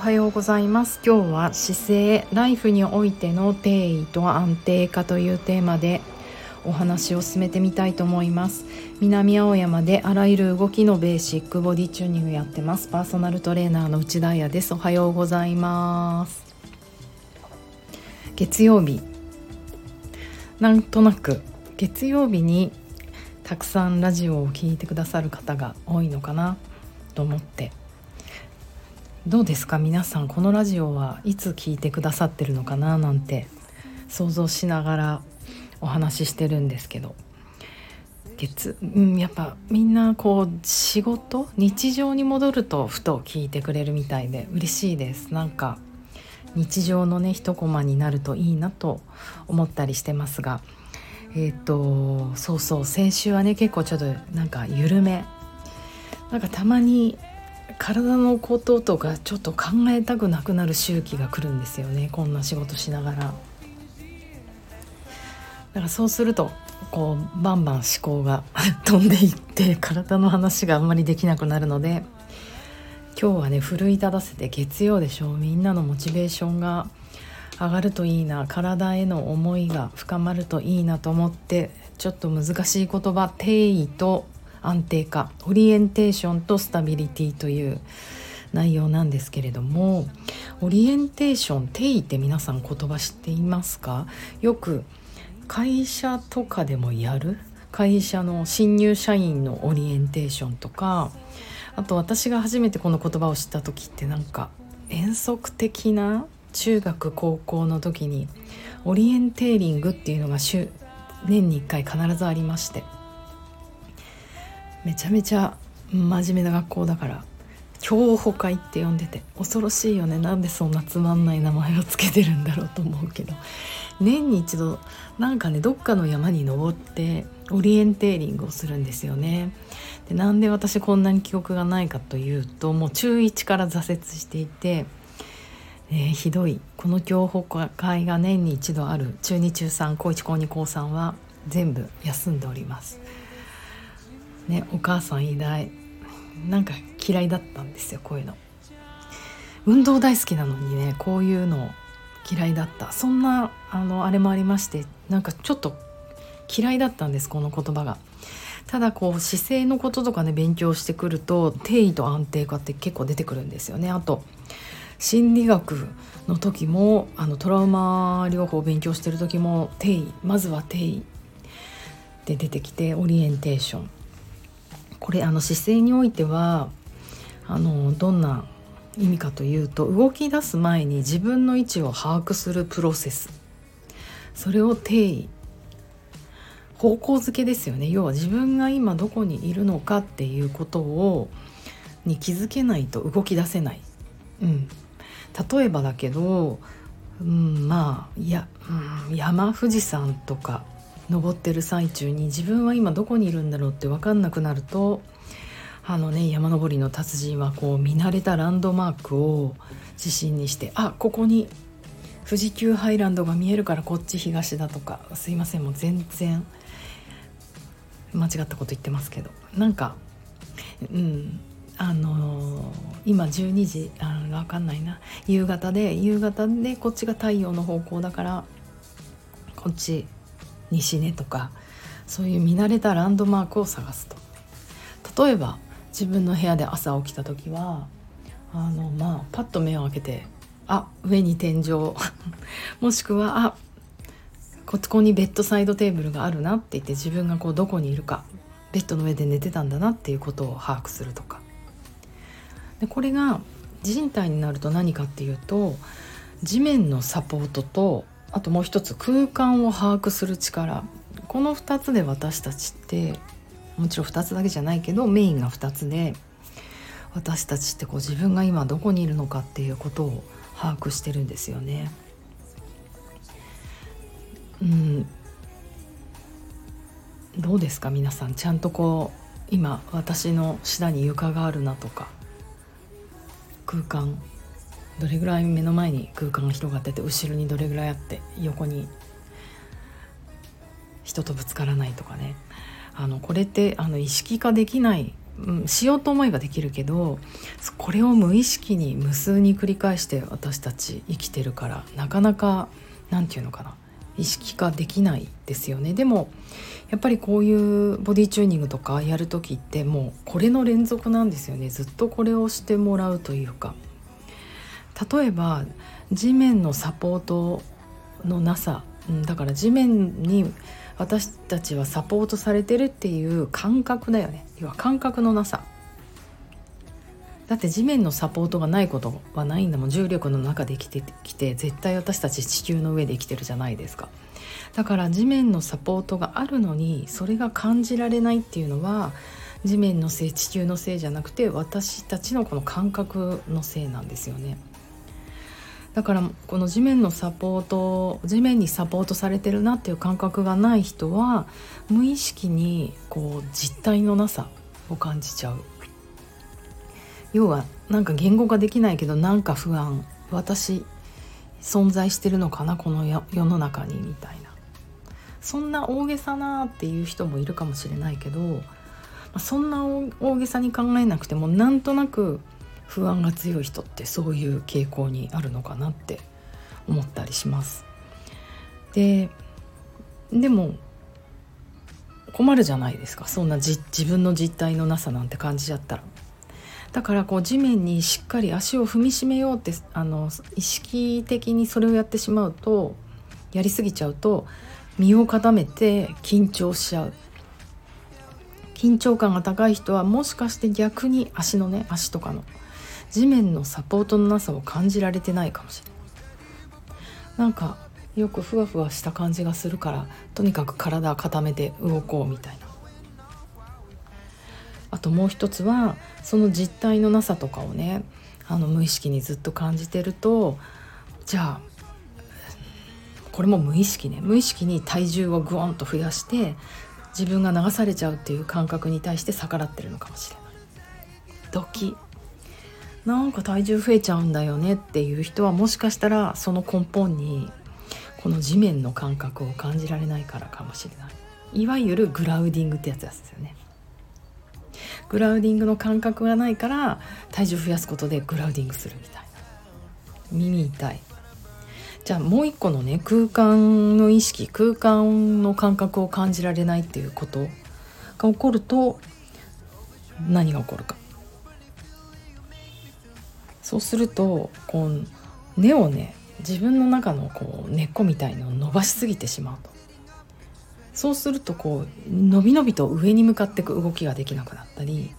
はようございます。今日は姿勢ライフにおいての定位と安定化というテーマでお話を進めてみたいと思います。南青山であらゆる動きのベーシックボディチューニングやってます。パーソナルトレーナーの内田彩です。おはようございます。月曜日。なんとなく月曜日にたくさんラジオを聴いてくださる方が多いのかなと思ってどうですか？皆さんこのラジオはいつ聞いてくださってるのかな？なんて想像しながらお話ししてるんですけど。月、うん、やっぱみんなこう仕事日常に戻るとふと聞いてくれるみたいで嬉しいです。なんか日常のね一コマになるといいなと思ったりしてますが。えっ、ー、とそうそう先週はね結構ちょっとなんか緩め。なんかたまに体のこととかちょっと考えたくなくなる周期が来るんですよねこんな仕事しながら。だからそうするとこうバンバン思考が 飛んでいって体の話があんまりできなくなるので今日はね奮い立たせて月曜でしょうみんなのモチベーションが上がるといいな体への思いが深まるといいなと思ってちょっと難しい言葉定位と安定化オリエンテーションとスタビリティという内容なんですけれどもオリエンテーション定位って皆さん言葉知っていますか？よく会社とかでもやる会社の新入社員のオリエンテーションとかあと私が初めてこの言葉を知った時ってなんか遠足的な中学高校の時にオリエンテーリングっていうのが年に1回必ずありまして。めちゃめちゃ真面目な学校だから競歩会って呼んでて恐ろしいよねなんでそんなつまんない名前を付けてるんだろうと思うけど 年に一度なんかねどっかの山に登ってオリエンテーリングをするんですよね。でなんで私こんなに記憶がないかというともう中1から挫折していて、えー、ひどいこの競歩会が年に一度ある中2中3高1高2高3は全部休んでおります。ねお母さん偉大。なんか嫌いだったんですよこういうの。運動大好きなのにねこういうの嫌いだった。そんなあのあれもありましてなんかちょっと嫌いだったんですこの言葉が。ただこう姿勢のこととかね勉強してくると定位と安定化って結構出てくるんですよね。あと心理学の時もあのトラウマ療法を勉強してる時も定位まずは定位で出てきてオリエンテーション。これあの姿勢においてはあのどんな意味かというと動き出す前に自分の位置を把握するプロセス。それを定位。方向づけですよね。要は自分が今どこにいるのかっていうことをに気づけないと動き出せない、うん、例えばだけど、うん、まあいや、うん、山富士山とか登ってる最中に自分は今どこにいるんだろうって分かんなくなるとあのね山登りの達人はこう見慣れたランドマークを自信にしてあここに富士急ハイランドが見えるからこっち東だとかすいませんもう全然間違ったこと言ってますけどなんかうんあのー、今12時あ分かんないな。夕方で夕方でこっちが太陽の方向だからこっち西ねとかそういう見慣れたランドマークを探すと。例えば自分の部屋で朝起きた時はあのまあパッと目を開けてあ上に天井。もしくはあここにベッドサイドテーブルがあるなって言って自分がこうどこにいるかベッドの上で寝てたんだなっていうことを把握するとか。でこれが人体になると何かっていうと地面のサポートとあともう一つ空間を把握する力。この2つで私たちってもちろん2つだけじゃないけどメインが2つで私たちってこう自分が今どこにいるのかっていうことを把握してるんですよね。うん、どうですか皆さん？ちゃんとこう今私の下に床があるなとか空間どれぐらい目の前に空間が広がってて後ろにどれぐらいあって横に人とぶつからないとかね。あのこれってあの意識化できないうん、しようと思えばできるけどこれを無意識に無数に繰り返して私たち生きてるからなかなか何て言うのかな。意識化できないですよね。でもやっぱりこういうボディチューニングとかやる時ってもうこれの連続なんですよね。ずっとこれをしてもらうというか。例えば地面のサポートのなさだから地面に私たちはサポートされてるっていう感覚だよね。要は感覚のなさ。だって地面のサポートがないことはないんだもん。重力の中で生きてきて絶対私たち地球の上で生きてるじゃないですか。だから地面のサポートがあるのにそれが感じられないっていうのは地面のせい地球のせいじゃなくて私たちのこの感覚のせいなんですよね。だからこの地面のサポート地面にサポートされてるなっていう感覚がない人は無意識にこう実体のなさを感じちゃう。要はなんか言語化できないけどなんか不安私存在してるのかなこの世の中にみたいな。そんな大げさなっていう人もいるかもしれないけどそんな大げさに考えなくてもなんとなく不安が強い人ってそういう傾向にあるのかなって思ったりします。ででも困るじゃないですかそんな自分の実態のなさなんて感じちゃったら。だからこう地面にしっかり足を踏みしめようってあの意識的にそれをやってしまうとやりすぎちゃうと身を固めて緊張しちゃう緊張感が高い人はもしかして逆に足のね足とかの地面のサポートのなさを感じられてないかもしれない。なんかよくふわふわした感じがするからとにかく体固めて動こうみたいな。あともう一つはその実体のなさとかをねあの無意識にずっと感じてるとじゃあこれも無意識ね。無意識に体重をグワンと増やして自分が流されちゃうっていう感覚に対して逆らってるのかもしれない。ドキ。なんか体重増えちゃうんだよねっていう人はもしかしたらその根本にこの地面の感覚を感じられないからかもしれない。いわゆるグラウディングってやつですよね。グラウディングの感覚がないから体重増やすことでグラウディングするみたいな。耳痛い。じゃあもう一個のね空間の意識空間の感覚を感じられないっていうことが起こると何が起こるか。そうするとこう根をね自分の中のこう根っこみたいのを伸ばしすぎてしまうと。そうするとこう伸び伸びと上に向かっていく動きができなくなったり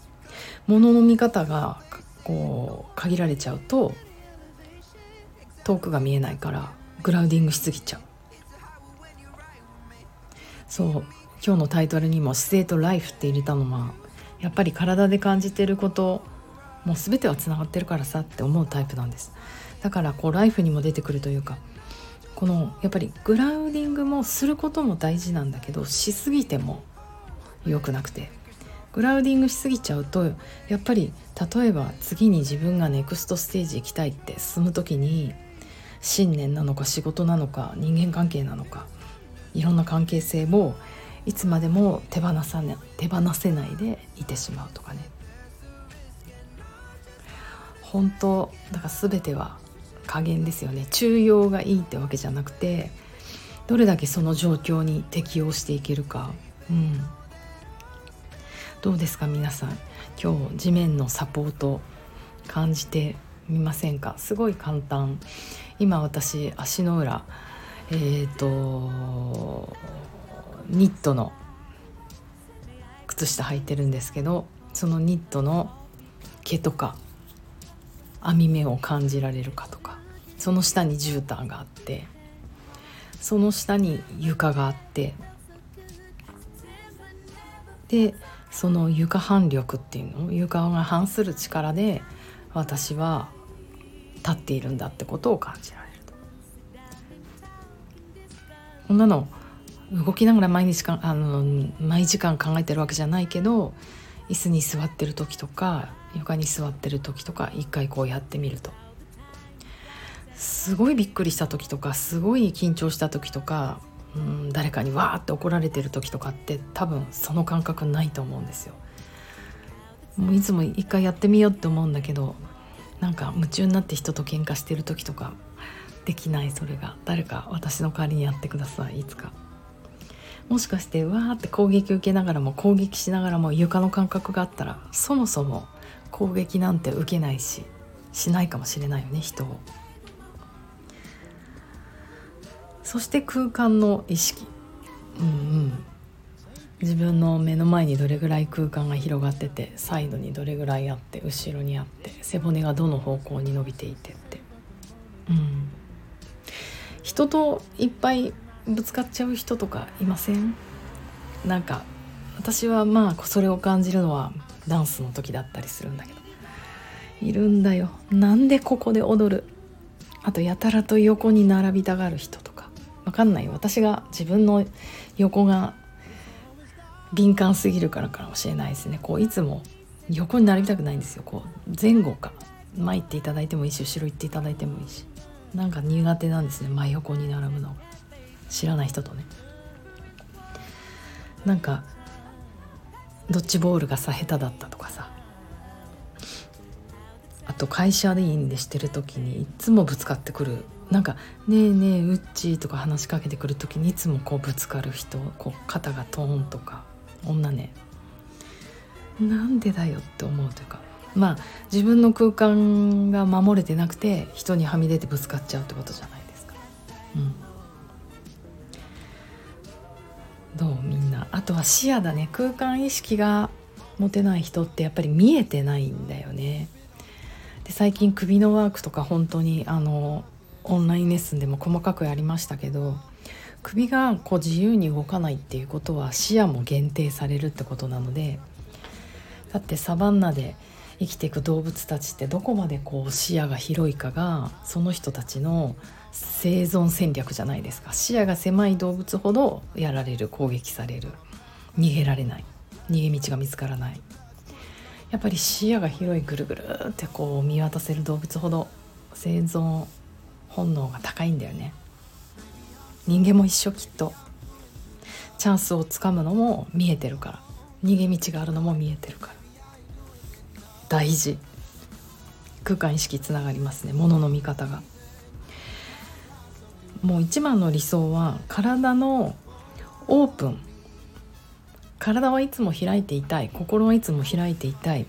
物の見方がこう限られちゃうと遠くが見えないからグラウディングしすぎちゃう。そう。今日のタイトルにも姿勢とライフって入れたのはやっぱり体で感じてることもう全てはつながってるからさって思うタイプなんです。だからこうライフにも出てくるというかこのやっぱりグラウディングもすることも大事なんだけどしすぎても良くなくて。グラウディングしすぎちゃうとやっぱり例えば次に自分がネクストステージ行きたいって進む時に信念なのか仕事なのか人間関係なのかいろんな関係性をいつまでも手放さ、ね、手放せないでいてしまうとかね。本当だから全ては加減ですよね。中庸がいいってわけじゃなくてどれだけその状況に適応していけるか、うん、どうですか皆さん。今日地面のサポート感じてみませんか？すごい簡単。今私足の裏えっ、ー、とニットの靴下履いてるんですけどそのニットの毛とか網目を感じられるかとかその下に絨毯があってその下に床があってでその床反力っていうの床が反する力で私は立っているんだってことを感じられると。こんなの動きながら毎日かあの毎時間考えてるわけじゃないけど椅子に座ってる時とか床に座ってる時とか一回こうやってみるとすごいびっくりした時とかすごい緊張した時とかうん誰かにわーって怒られてる時とかって多分その感覚ないと思うんですよ。もういつも一回やってみようって思うんだけどなんか夢中になって人と喧嘩してる時とかできないそれが誰か私の代わりにやってくださいいつかもしかしてわーって攻撃受けながらも攻撃しながらも床の感覚があったらそもそも攻撃なんて受けないししないかもしれないよね人を。そして空間の意識。うんうん。自分の目の前にどれぐらい空間が広がっててサイドにどれぐらいあって後ろにあって背骨がどの方向に伸びていてって。うん。人といっぱいぶつかっちゃう人とかいません？なんか私はまあそれを感じるのはダンスの時だったりするんだけど。いるんだよ。なんでここで踊る？あとやたらと横に並びたがる人とか。わかんない私が自分の横が敏感すぎるからかもしれないですね。こういつも横に並びたくないんですよ。こう前後か。前行っていただいてもいいし後ろ行っていただいてもいいし。なんか苦手なんですね。真横に並ぶの。知らない人とね。なんかドッジボールがさ下手だったとかさ。あと会社でいいんでしてる時にいつもぶつかってくる。なんか「ねえねえうっち」とか話しかけてくる時にいつもこうぶつかる人こう肩がトーンとか。女ね。なんでだよって思うというか。まあ自分の空間が守れてなくて人にはみ出てぶつかっちゃうってことじゃない？あとは視野だね空間意識が持てない人ってやっぱり見えてないんだよね。で最近首のワークとか本当にあのオンラインレッスンでも細かくやりましたけど首がこう自由に動かないっていうことは視野も限定されるってことなのでだってサバンナで生きていく動物たちってどこまでこう視野が広いかがその人たちの生存戦略じゃないですか。視野が狭い動物ほどやられる攻撃される。逃げられない。逃げ道が見つからない。やっぱり視野が広いぐるぐるってこう見渡せる動物ほど生存本能が高いんだよね。人間も一緒きっと。チャンスをつかむのも見えてるから。逃げ道があるのも見えてるから。大事。空間意識つながりますね。物の見方が。もう一番の理想は体のオープン。体はいつも開いていたい。心はいつも開いていたい。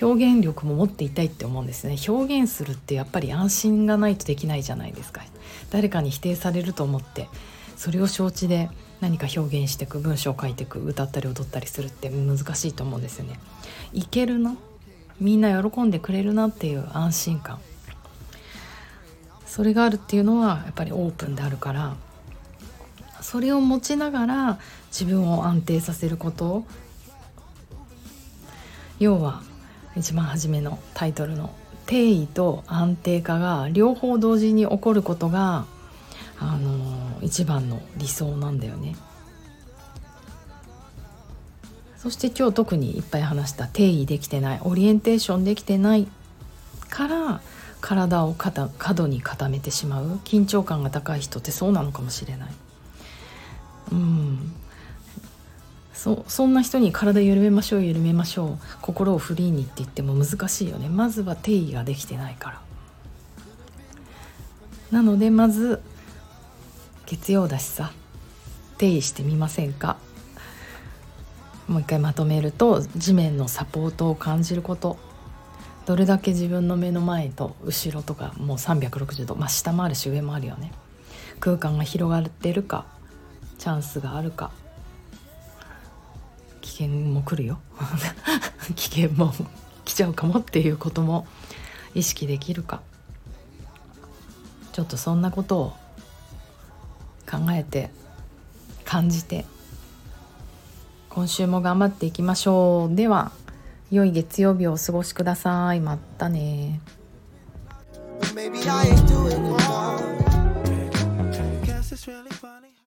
表現力も持っていたいって思うんですね。表現するってやっぱり安心がないとできないじゃないですか。誰かに否定されると思って。それを承知で何か表現していく文章を書いていく歌ったり踊ったりするって難しいと思うんですよね。いけるな。みんな喜んでくれるなっていう安心感。それがあるっていうのはやっぱりオープンであるからそれを持ちながら自分を安定させること要は一番初めのタイトルの「定位と安定化が両方同時に起こることが、あの一番の理想なんだよね。そして今日特にいっぱい話した定位できてないオリエンテーションできてないから体を過度に固めてしまう。緊張感が高い人ってそうなのかもしれない。うん。そそんな人に体緩めましょう緩めましょう。心をフリーにって言っても難しいよね。まずは定義ができてないから。なのでまず月曜だしさ定義してみませんか。もう一回まとめると地面のサポートを感じること。どれだけ自分の目の前と後ろとかもう360度、まあ、下もあるし上もあるよね。空間が広がってるかチャンスがあるか。危険も来るよ。危険も来ちゃうかもっていうことも意識できるか。ちょっとそんなことを考えて感じて今週も頑張っていきましょう。では良い月曜日をお過ごしください。またね。